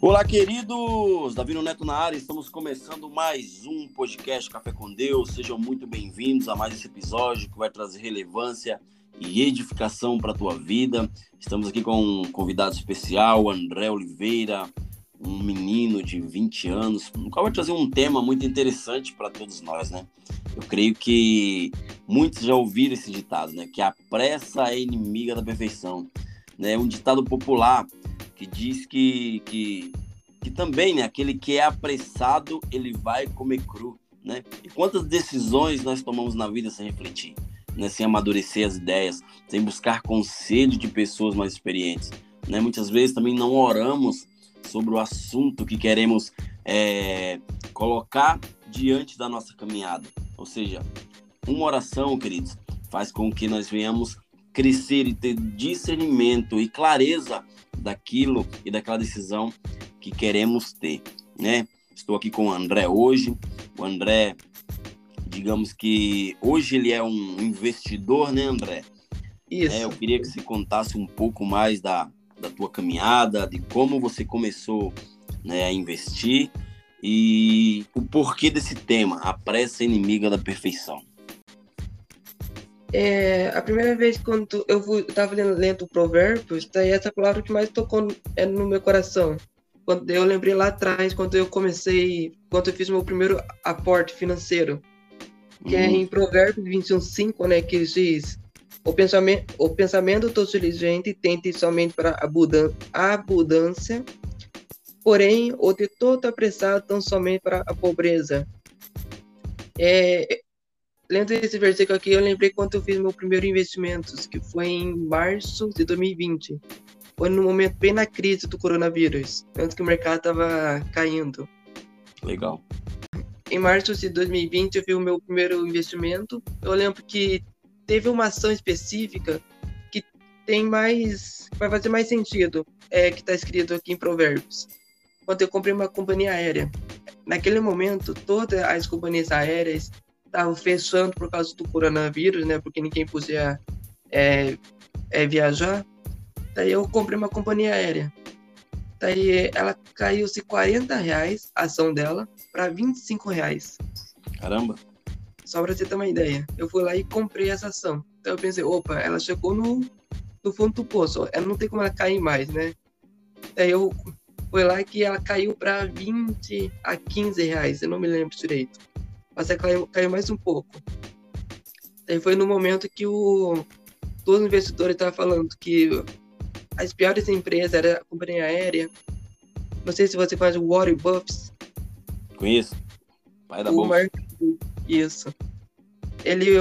Olá, queridos! Davi Neto na área, estamos começando mais um podcast Café com Deus. Sejam muito bem-vindos a mais esse episódio que vai trazer relevância e edificação para a tua vida. Estamos aqui com um convidado especial, André Oliveira, um menino de 20 anos, no qual vai trazer um tema muito interessante para todos nós, né? Eu creio que muitos já ouviram esse ditado, né? Que a pressa é inimiga da perfeição. Né? Um ditado popular que diz que, que, que também, né, aquele que é apressado, ele vai comer cru, né? E quantas decisões nós tomamos na vida sem refletir, né, sem amadurecer as ideias, sem buscar conselho de pessoas mais experientes, né? Muitas vezes também não oramos sobre o assunto que queremos é, colocar diante da nossa caminhada. Ou seja, uma oração, queridos, faz com que nós venhamos crescer e ter discernimento e clareza daquilo e daquela decisão que queremos ter, né? Estou aqui com o André hoje. O André, digamos que hoje ele é um investidor, né, André? Isso. É, eu queria que você contasse um pouco mais da, da tua caminhada, de como você começou né, a investir e o porquê desse tema, a pressa inimiga da perfeição. É, a primeira vez quando eu estava lendo, lendo Provérbios, daí essa palavra que mais tocou é no meu coração. Quando eu lembrei lá atrás, quando eu comecei, quando eu fiz meu primeiro aporte financeiro, que é uhum. é em Provérbios 21:5, né, que diz: o pensamento, o pensamento do diligente tente somente para a abundância, porém o de todo apressado tão somente para a pobreza. É, lendo esse versículo aqui, eu lembrei quando eu fiz meu primeiro investimento, que foi em março de 2020. Foi no momento bem na crise do coronavírus, antes que o mercado estava caindo. Legal. Em março de 2020, eu fiz o meu primeiro investimento. Eu lembro que teve uma ação específica que tem mais. vai fazer mais sentido, é, que está escrito aqui em Provérbios. Quando eu comprei uma companhia aérea. Naquele momento, todas as companhias aéreas estavam fechando por causa do coronavírus, né? Porque ninguém podia é, é, viajar. Daí eu comprei uma companhia aérea. Daí ela caiu-se 40 reais a ação dela para 25 reais. Caramba! Só para você ter uma ideia. Eu fui lá e comprei essa ação. Então eu pensei, opa, ela chegou no, no fundo do poço. Ela não tem como ela cair mais, né? Daí eu fui lá que ela caiu para 20 a 15 reais. Eu não me lembro direito mas caiu, caiu mais um pouco. Aí foi no momento que o todo investidor estava falando que as piores empresas era a companhia aérea. Não sei se você conhece o Warren Buffett. Conheço. Pai da bolsa. Mark... Isso. Ele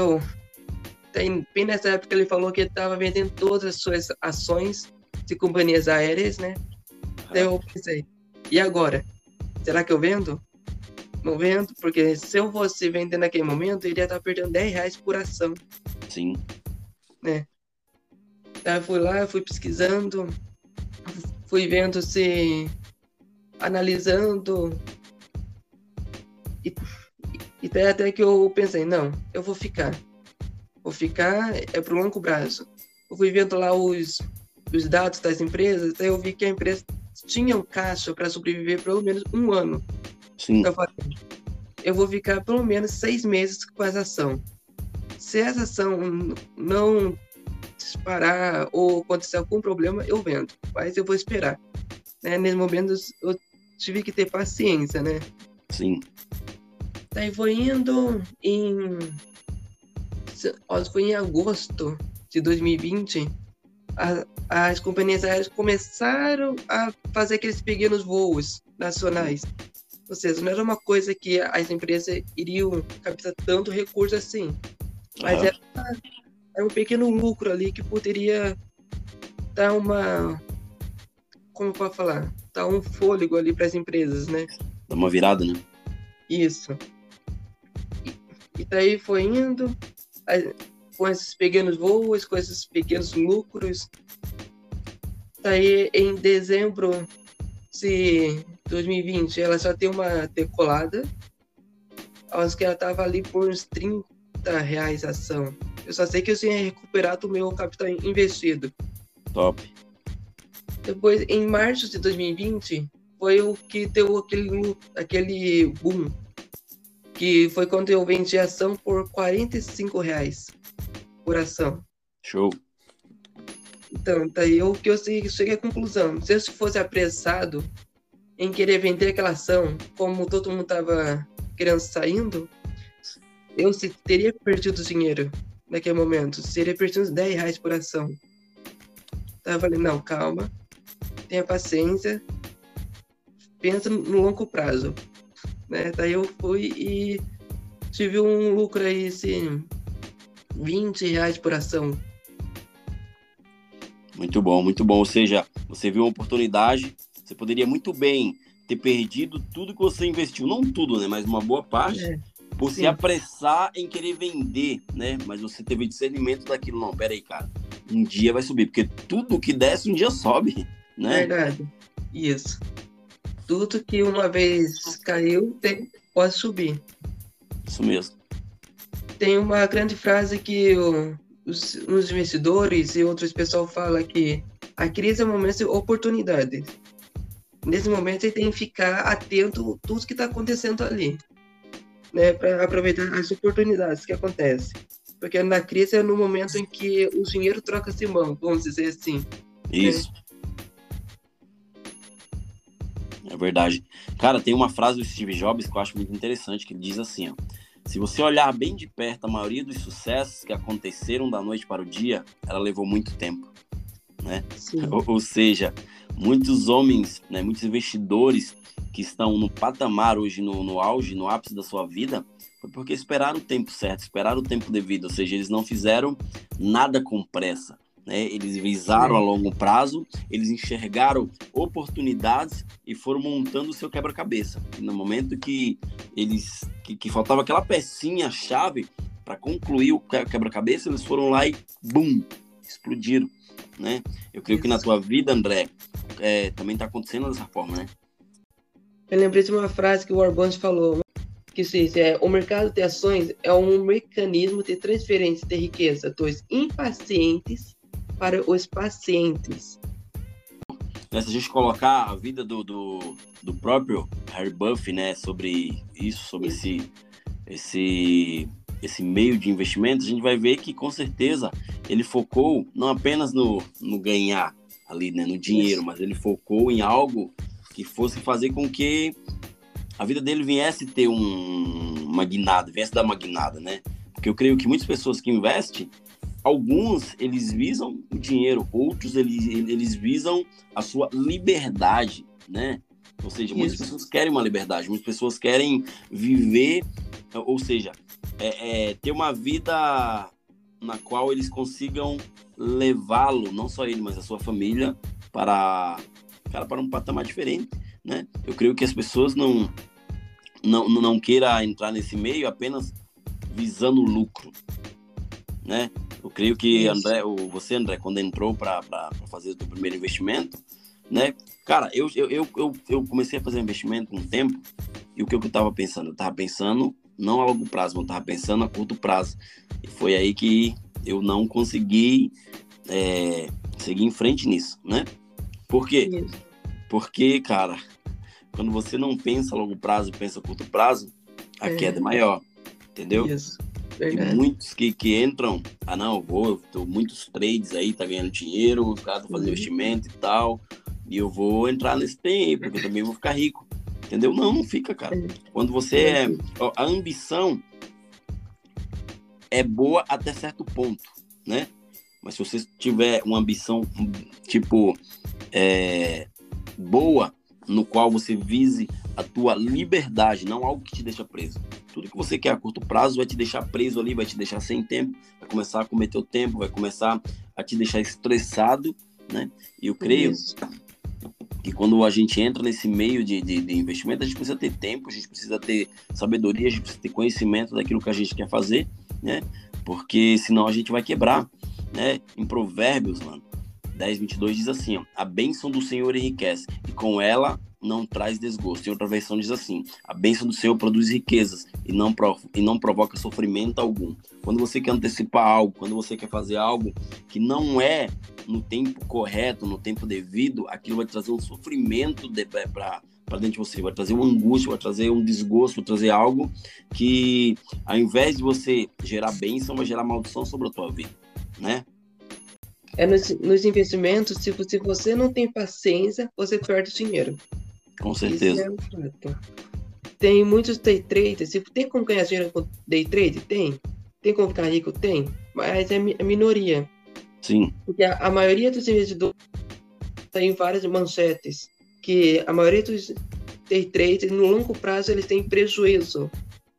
tem bem nessa época ele falou que ele estava vendendo todas as suas ações de companhias aéreas, né? Daí eu pensei, e agora? Será que eu vendo? Não vendo, porque se eu fosse vender naquele momento, eu iria estar perdendo 10 reais por ação. Sim. Né? Então eu fui lá, fui pesquisando, fui vendo se. analisando. E, e até, até que eu pensei, não, eu vou ficar. Vou ficar, é pro longo prazo. Eu fui vendo lá os, os dados das empresas, até eu vi que a empresa tinha um caixa para sobreviver pelo menos um ano. Sim. Eu falei, eu vou ficar pelo menos seis meses com essa ação. Se essa ação não disparar ou acontecer algum problema, eu vendo. Mas eu vou esperar. Né? Nesse momento eu tive que ter paciência, né? Sim. Daí foi indo em. Foi em agosto de 2020. A, as companhias aéreas começaram a fazer aqueles pequenos voos nacionais. Ou seja, não era uma coisa que as empresas iriam captar tanto recurso assim. Mas uhum. era, era, um pequeno lucro ali que poderia dar uma. Como pode falar? Dar um fôlego ali para as empresas, né? Dar uma virada, né? Isso. E, e daí foi indo, com esses pequenos voos, com esses pequenos lucros. Daí em dezembro se 2020 ela só tem uma decolada, acho que ela tava ali por uns 30 reais a ação. Eu só sei que eu tinha recuperado o meu capital investido. Top. Depois, em março de 2020, foi o que deu aquele, aquele boom. Que foi quando eu vendi ação por 45 reais por ação. Show. Então, daí eu que eu cheguei à conclusão. Se eu fosse apressado em querer vender aquela ação, como todo mundo tava querendo saindo, eu teria perdido dinheiro naquele momento. Seria perdido uns 10 reais por ação. Então eu falei, não, calma, tenha paciência, pensa no longo prazo. Né? Daí eu fui e tive um lucro aí, assim, 20 reais por ação. Muito bom, muito bom. Ou seja, você viu uma oportunidade, você poderia muito bem ter perdido tudo que você investiu. Não tudo, né? Mas uma boa parte. É. Por Sim. se apressar em querer vender, né? Mas você teve discernimento daquilo. Não, peraí, cara. Um dia vai subir. Porque tudo que desce, um dia sobe, né? Verdade. Isso. Tudo que uma vez caiu, tem, pode subir. Isso mesmo. Tem uma grande frase que o, os, investidores e outros pessoal falam que a crise é um momento de oportunidade. Nesse momento, você tem que ficar atento a tudo que está acontecendo ali, né, para aproveitar as oportunidades que acontecem. Porque na crise é no momento em que o dinheiro troca-se mão, vamos dizer assim. Isso. Né? É verdade. Cara, tem uma frase do Steve Jobs que eu acho muito interessante, que ele diz assim, ó, se você olhar bem de perto, a maioria dos sucessos que aconteceram da noite para o dia, ela levou muito tempo, né? Ou, ou, seja, muitos homens, né, muitos investidores que estão no patamar hoje, no, no auge, no ápice da sua vida, foi porque esperaram o tempo certo, esperaram o tempo devido, ou seja, eles não fizeram nada com pressa. Né? Eles visaram a longo prazo, eles enxergaram oportunidades e foram montando o seu quebra-cabeça. No momento que eles que, que faltava aquela pecinha chave para concluir o quebra-cabeça, eles foram lá e bum, explodiram, né? Eu creio que na tua vida, André, é, também está acontecendo dessa forma, né? Eu lembrei de uma frase que o Warburg falou, que diz, é, o mercado de ações é um mecanismo de transferência de riqueza dos impacientes para os pacientes. Né, se a gente colocar a vida do, do, do próprio Harry Buff, né, sobre isso, sobre esse, esse, esse meio de investimento, a gente vai ver que com certeza ele focou não apenas no, no ganhar ali, né, no dinheiro, mas ele focou em algo que fosse fazer com que a vida dele viesse ter um, uma guinada, viesse dar uma guinada, né? Porque eu creio que muitas pessoas que investem, alguns eles visam o dinheiro, outros eles, eles visam a sua liberdade, né? Ou seja, muitas Isso. pessoas querem uma liberdade, muitas pessoas querem viver, ou seja, é, é, ter uma vida na qual eles consigam levá-lo, não só ele, mas a sua família, para, cara, para um patamar diferente, né? Eu creio que as pessoas não, não, não queiram entrar nesse meio apenas visando lucro, né? Eu creio que André, o, você, André, quando entrou para fazer o seu primeiro investimento, né? Cara, eu, eu, eu, eu, comecei a fazer investimento um tempo e o que eu estava pensando? Eu estava pensando não a longo prazo, mas eu estava pensando a curto prazo. E foi aí que eu não consegui é, seguir em frente nisso, né? Por quê? Isso. Porque, cara, quando você não pensa a longo prazo, pensa a curto prazo, a é. queda é maior, entendeu? Isso. Verdade. Muitos que, que entram, ah não, vou, tô muitos trades aí, tá ganhando dinheiro, os caras estão fazendo uhum. investimento e tal, e eu vou entrar nesse tempo, porque eu também vou ficar rico. Entendeu? Não, não fica, cara. Quando você é. Ó, a ambição é boa até certo ponto, né? Mas se você tiver uma ambição, tipo, é, boa, no qual você vise a tua liberdade, não algo que te deixa preso. Tudo que você quer a curto prazo vai te deixar preso ali, vai te deixar sem tempo, vai começar a cometer o tempo, vai começar a te deixar estressado, né? E eu creio Isso. que quando a gente entra nesse meio de, de, de, investimento, a gente precisa ter tempo, a gente precisa ter sabedoria, a gente precisa ter conhecimento daquilo que a gente quer fazer, né? Porque senão a gente vai quebrar, né? Em Provérbios, mano, 10, 22 diz assim: ó, A bênção do Senhor enriquece, e com ela não traz desgosto. Em outra versão diz assim: A bênção do Senhor produz riquezas e não, e não provoca sofrimento algum. Quando você quer antecipar algo, quando você quer fazer algo que não é no tempo correto, no tempo devido, aquilo vai trazer um sofrimento de, para dentro de você, vai trazer uma angústia, vai trazer um desgosto, vai trazer algo que, ao invés de você gerar bênção, vai gerar maldição sobre a tua vida, né? É nos, nos investimentos, se se você não tem paciência, você perde dinheiro. Com certeza. É um tem muitos day traders. Se tem como ganhar dinheiro com day trade? Tem. Tem como ficar rico? Tem. Mas é a minoria. Sim. Porque a, a maioria dos investidores tem várias manchetes que a maioria dos day traders no longo prazo eles têm prejuízo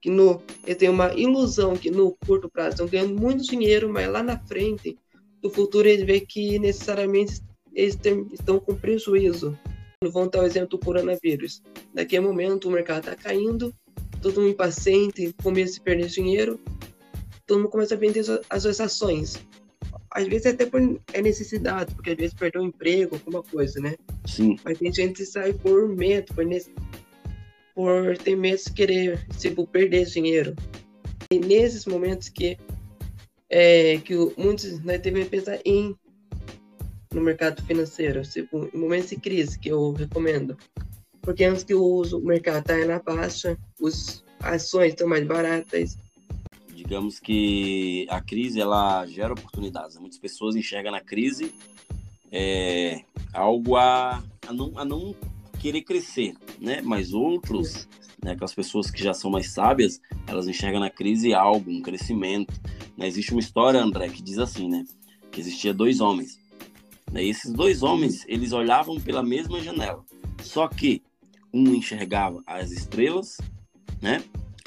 que no eles têm uma ilusão que no curto prazo estão ganhando muito dinheiro mas lá na frente no futuro eles veem que necessariamente eles estão com prejuízo vão dar o exemplo do coronavírus daqui a momento o mercado está caindo todo mundo impaciente começa a perder dinheiro todo mundo começa a vender as suas ações às vezes até por é necessidade, porque às vezes perdeu o emprego, alguma coisa, né? Sim. Mas tem gente que sai por medo, por, nesse, por ter medo de querer, tipo, perder dinheiro. E nesses momentos que, é, que muitos nós devemos pensar em no mercado financeiro, tipo, em momentos de crise, que eu recomendo. Porque antes que o, o mercado está na baixa, as ações estão mais baratas, digamos que a crise ela gera oportunidades. Muitas pessoas enxergam na crise é, algo a, a, não, a não querer crescer, né? Mas outros, né, aquelas pessoas que já são mais sábias, elas enxergam na crise algo, um crescimento. Né? Existe uma história, André, que diz assim, né? Que existia dois homens. Né? Esses dois homens, eles olhavam pela mesma janela. Só que um enxergava as estrelas, né?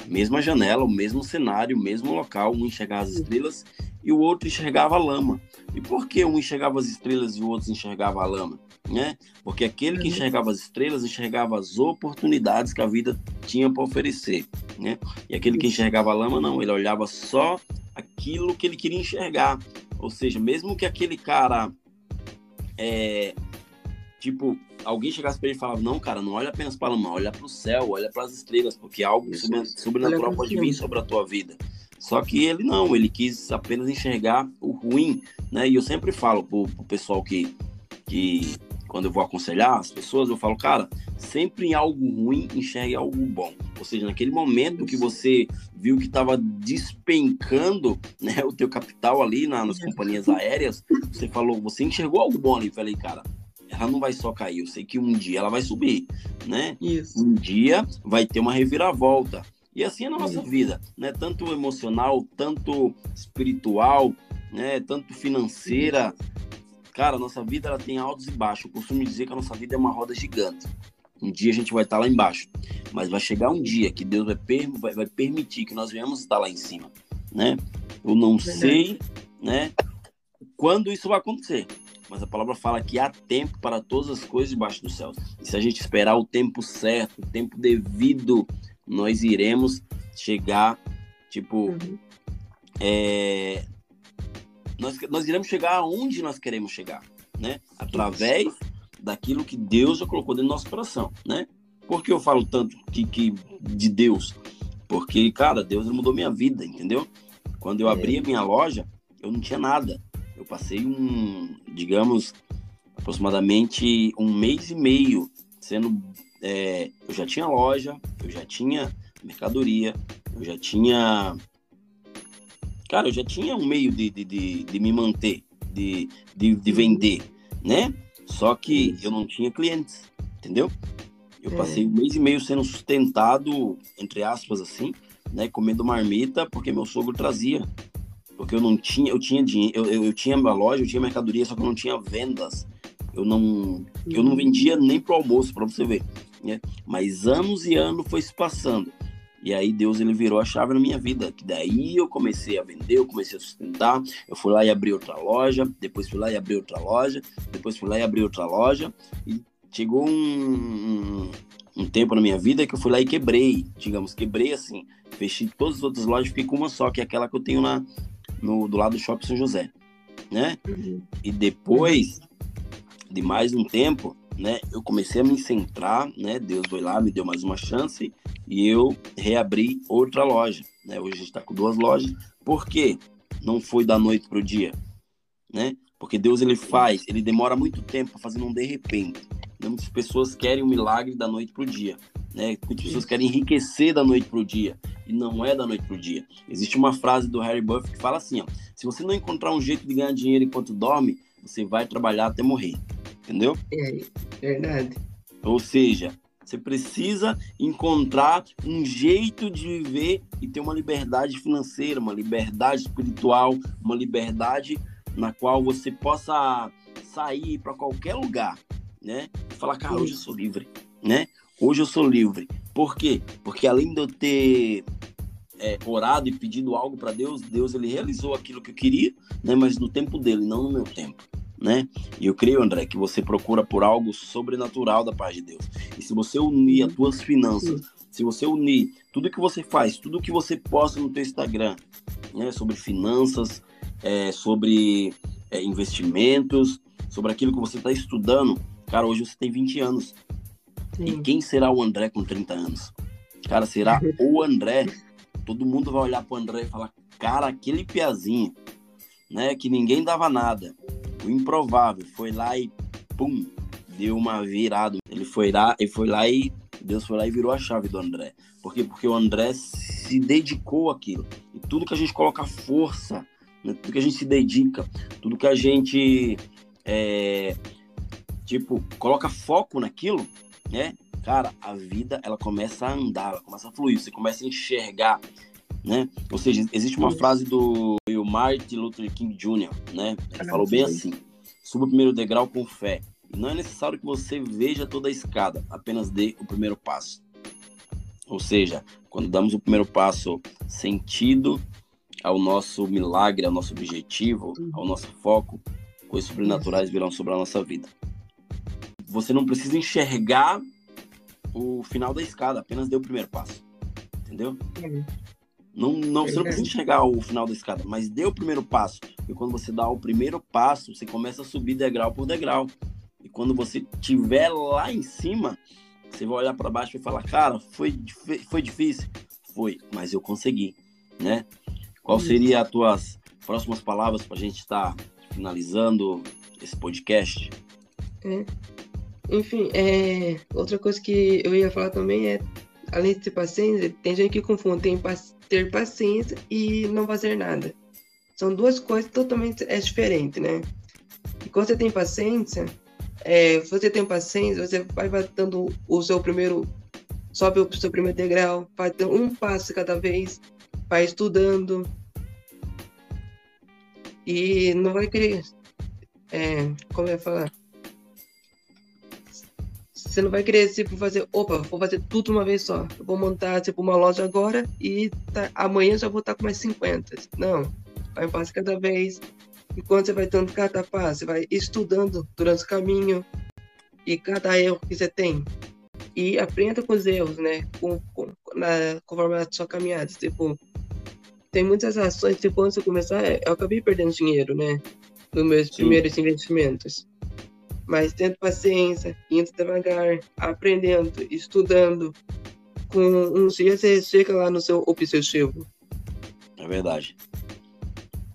mesma janela, o mesmo cenário, o mesmo local, um enxergava as estrelas e o outro enxergava a lama. E por que um enxergava as estrelas e o outro enxergava a lama? Né? Porque aquele que enxergava as estrelas enxergava as oportunidades que a vida tinha para oferecer, né? E aquele que enxergava a lama não, ele olhava só aquilo que ele queria enxergar. Ou seja, mesmo que aquele cara é, tipo, alguém chegasse para ele e falava, não, cara, não olha apenas para a lama, olha para o céu, olha para as estrelas, porque algo sobrenatural pode vir sobre a tua vida. Só que ele não, ele quis apenas enxergar o ruim, né? E eu sempre falo pro, pro pessoal que, que, quando eu vou aconselhar as pessoas, eu falo, cara, sempre em algo ruim enxergue algo bom. Ou seja, naquele momento que você viu que estava despencando né, o teu capital ali na, nas companhias aéreas, você falou, você enxergou algo bom ali. Falei, cara, ela não vai só cair, eu sei que um dia ela vai subir, né? Isso. Um dia vai ter uma reviravolta. E assim é na nossa vida, né? Tanto emocional, tanto espiritual, né? Tanto financeira. Cara, a nossa vida ela tem altos e baixos. Eu costumo dizer que a nossa vida é uma roda gigante. Um dia a gente vai estar lá embaixo, mas vai chegar um dia que Deus vai, per vai, vai permitir que nós venhamos estar lá em cima, né? Eu não Verdade. sei, né? Quando isso vai acontecer, mas a palavra fala que há tempo para todas as coisas debaixo do céu. E se a gente esperar o tempo certo, o tempo devido, nós iremos chegar, tipo, uhum. é, nós, nós iremos chegar aonde nós queremos chegar, né? Através daquilo que Deus já colocou dentro do nosso coração, né? Por que eu falo tanto que, que de Deus? Porque, cara, Deus mudou minha vida, entendeu? Quando eu é. abri a minha loja, eu não tinha nada. Eu passei um, digamos, aproximadamente um mês e meio sendo. É, eu já tinha loja, eu já tinha mercadoria, eu já tinha. Cara, eu já tinha um meio de, de, de, de me manter, de, de, de vender, né? Só que eu não tinha clientes, entendeu? Eu é. passei um mês e meio sendo sustentado, entre aspas, assim, né? Comendo marmita, porque meu sogro trazia porque eu não tinha, eu tinha dinheiro, eu, eu, eu tinha minha loja, eu tinha mercadoria, só que eu não tinha vendas. Eu não, eu não vendia nem pro almoço, para você ver, né? Mas anos e anos foi se passando. E aí Deus ele virou a chave na minha vida, que daí eu comecei a vender, eu comecei a sustentar, eu fui lá e abri outra loja, depois fui lá e abri outra loja, depois fui lá e abri outra loja e chegou um, um, um tempo na minha vida que eu fui lá e quebrei, digamos, quebrei assim, fechei todas as outras lojas, fiquei com uma só, que é aquela que eu tenho na, no, do lado do Shopping São José, né? Uhum. E depois de mais um tempo, né, eu comecei a me centrar, né? Deus foi lá, me deu mais uma chance e eu reabri outra loja, né? Hoje a gente está com duas lojas. Por quê? Não foi da noite pro dia, né? Porque Deus ele faz, ele demora muito tempo fazendo um de repente, Né? Muitas pessoas querem um milagre da noite para o dia. Né? Muitas pessoas querem enriquecer da noite para o dia. E não é da noite para o dia. Existe uma frase do Harry Buffett que fala assim: ó, se você não encontrar um jeito de ganhar dinheiro enquanto dorme, você vai trabalhar até morrer. Entendeu? É, verdade. Ou seja, você precisa encontrar um jeito de viver e ter uma liberdade financeira, uma liberdade espiritual, uma liberdade na qual você possa sair para qualquer lugar, né? E falar, cara, hoje eu sou livre, né? Hoje eu sou livre. Por quê? Porque além de eu ter é, orado e pedido algo para Deus, Deus ele realizou aquilo que eu queria, né? Mas no tempo dele, não no meu tempo né? E eu creio, André, que você procura por algo sobrenatural da paz de Deus. E se você unir as tuas finanças, se você unir tudo que você faz, tudo que você posta no teu Instagram, né, sobre finanças, é, sobre é, investimentos, sobre aquilo que você está estudando, cara, hoje você tem 20 anos. Sim. E quem será o André com 30 anos? Cara, será o André. Todo mundo vai olhar para o André e falar, cara, aquele piazinho, né, que ninguém dava nada o improvável foi lá e pum, deu uma virada. Ele foi lá, e foi lá e Deus foi lá e virou a chave do André. Por quê? Porque o André se dedicou àquilo. E tudo que a gente coloca força, né? tudo que a gente se dedica, tudo que a gente é, tipo coloca foco naquilo, né? Cara, a vida ela começa a andar, ela começa a fluir, você começa a enxergar né? Ou seja, existe uma frase do Martin Luther King Jr., né? Ele falou bem assim: suba o primeiro degrau com fé. Não é necessário que você veja toda a escada, apenas dê o primeiro passo. Ou seja, quando damos o primeiro passo sentido ao nosso milagre, ao nosso objetivo, ao nosso foco, coisas sobrenaturais virão sobre a nossa vida. Você não precisa enxergar o final da escada, apenas dê o primeiro passo. Entendeu? Não, não, você não precisa chegar o final da escada, mas dê o primeiro passo. E quando você dá o primeiro passo, você começa a subir degrau por degrau. E quando você estiver lá em cima, você vai olhar para baixo e falar: Cara, foi, foi difícil? Foi, mas eu consegui, né? Qual seria as tuas próximas palavras para a gente estar tá finalizando esse podcast? É. Enfim, é, outra coisa que eu ia falar também é, além de ter paciência, tem gente que confunde, tem paciência ter paciência e não fazer nada. São duas coisas totalmente é diferente, né? E quando você tem paciência, é, você tem paciência, você vai dando o seu primeiro, sobe o seu primeiro degrau, dando um passo cada vez, vai estudando e não vai querer, é, como ia falar, você não vai querer, tipo, fazer, opa, vou fazer tudo uma vez só. Eu vou montar, tipo, uma loja agora e tá, amanhã já vou estar com mais 50. Não. Vai um passo cada vez. Enquanto você vai dando cada passo, você vai estudando durante o caminho e cada erro que você tem. E aprenda com os erros, né? Com, com, na, conforme a sua caminhada. Tipo, tem muitas ações, tipo, antes de começar, eu acabei perdendo dinheiro, né? Nos meus Sim. primeiros investimentos mas tendo paciência, indo devagar, aprendendo, estudando. Com uns dias você chega lá no seu objetivo. É verdade.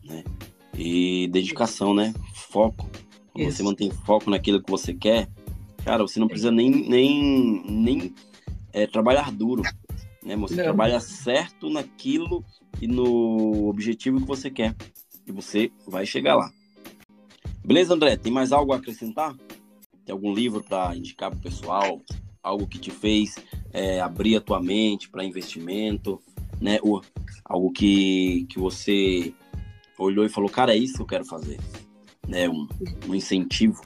Né? E dedicação, né? Foco. Quando você mantém foco naquilo que você quer, cara, você não precisa nem, nem, nem é, trabalhar duro. Né? Você não. trabalha certo naquilo e no objetivo que você quer. E você vai chegar lá. Beleza, André? Tem mais algo a acrescentar? Tem algum livro para indicar para o pessoal? Algo que te fez é, abrir a tua mente para investimento, né? Ou algo que, que você olhou e falou, cara, é isso que eu quero fazer, né? Um, um incentivo.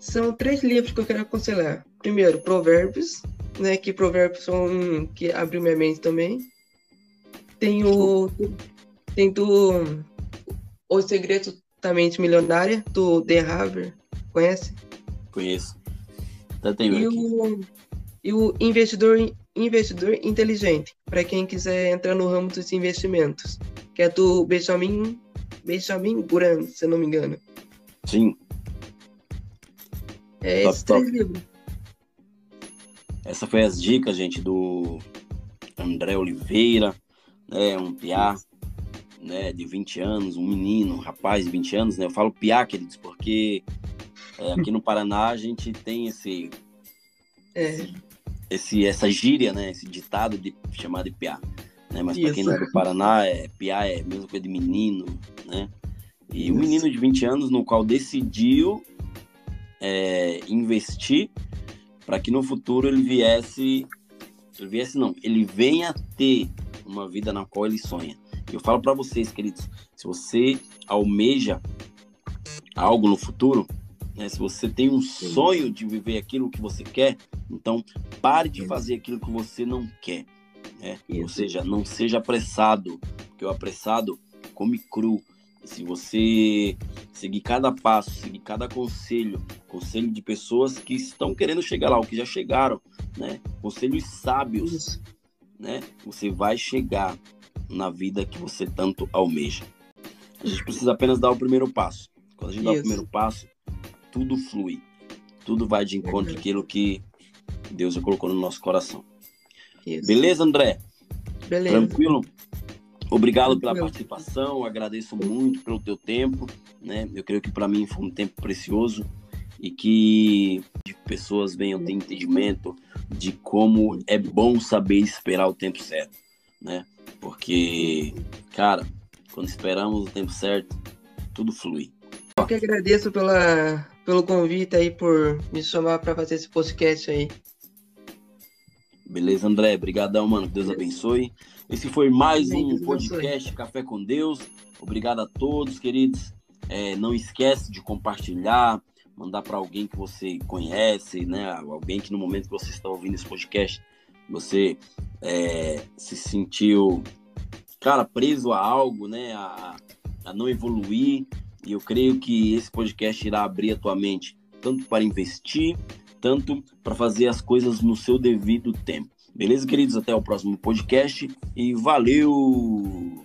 São três livros que eu quero aconselhar. Primeiro, Provérbios, né? Que Provérbios são um que abriu minha mente também. Tem o tem do O Segredo da Mente Milionária do The Haver, conhece? Conheço. Até tenho e aqui. O, e o investidor, investidor inteligente, para quem quiser entrar no ramo dos investimentos, que é do Benjamin, Benjamin Graham, se eu não me engano. Sim. É top, esse top. livro. Essa foi as dicas, gente, do André Oliveira, né, um piá, né, de 20 anos, um menino, um rapaz de 20 anos, né? Eu falo piá, queridos, porque é, aqui no Paraná a gente tem esse É. Esse, essa gíria, né? Esse ditado de chamado de piá. Né? Mas para quem não é do Paraná, é, piá é a mesma coisa de menino, né? E um menino de 20 anos no qual decidiu é, investir para que no futuro ele viesse, ele viesse não, ele venha ter uma vida na qual ele sonha. Eu falo para vocês, queridos, se você almeja algo no futuro, né, se você tem um sonho de viver aquilo que você quer, então pare de fazer aquilo que você não quer. Né? Ou seja, não seja apressado, porque o apressado come cru. Se você seguir cada passo, seguir cada conselho, conselho de pessoas que estão querendo chegar lá, ou que já chegaram, né? Conselhos sábios, né? Você vai chegar na vida que você tanto almeja. A gente precisa apenas dar o primeiro passo. Quando a gente Isso. dá o primeiro passo, tudo flui. Tudo vai de encontro àquilo que Deus já colocou no nosso coração. Isso. Beleza, André? Beleza. Tranquilo? Obrigado pela participação, agradeço muito pelo teu tempo, né? Eu creio que para mim foi um tempo precioso e que pessoas venham ter entendimento de como é bom saber esperar o tempo certo, né? Porque, cara, quando esperamos o tempo certo, tudo flui. Eu que agradeço pela, pelo convite aí, por me chamar para fazer esse podcast aí. Beleza, André. Obrigadão, mano. Deus abençoe. Esse foi mais um podcast Café com Deus. Obrigado a todos, queridos. É, não esquece de compartilhar, mandar para alguém que você conhece, né? Alguém que no momento que você está ouvindo esse podcast, você é, se sentiu, cara, preso a algo, né? A, a não evoluir. E eu creio que esse podcast irá abrir a tua mente tanto para investir, tanto para fazer as coisas no seu devido tempo. Beleza, queridos? Até o próximo podcast e valeu!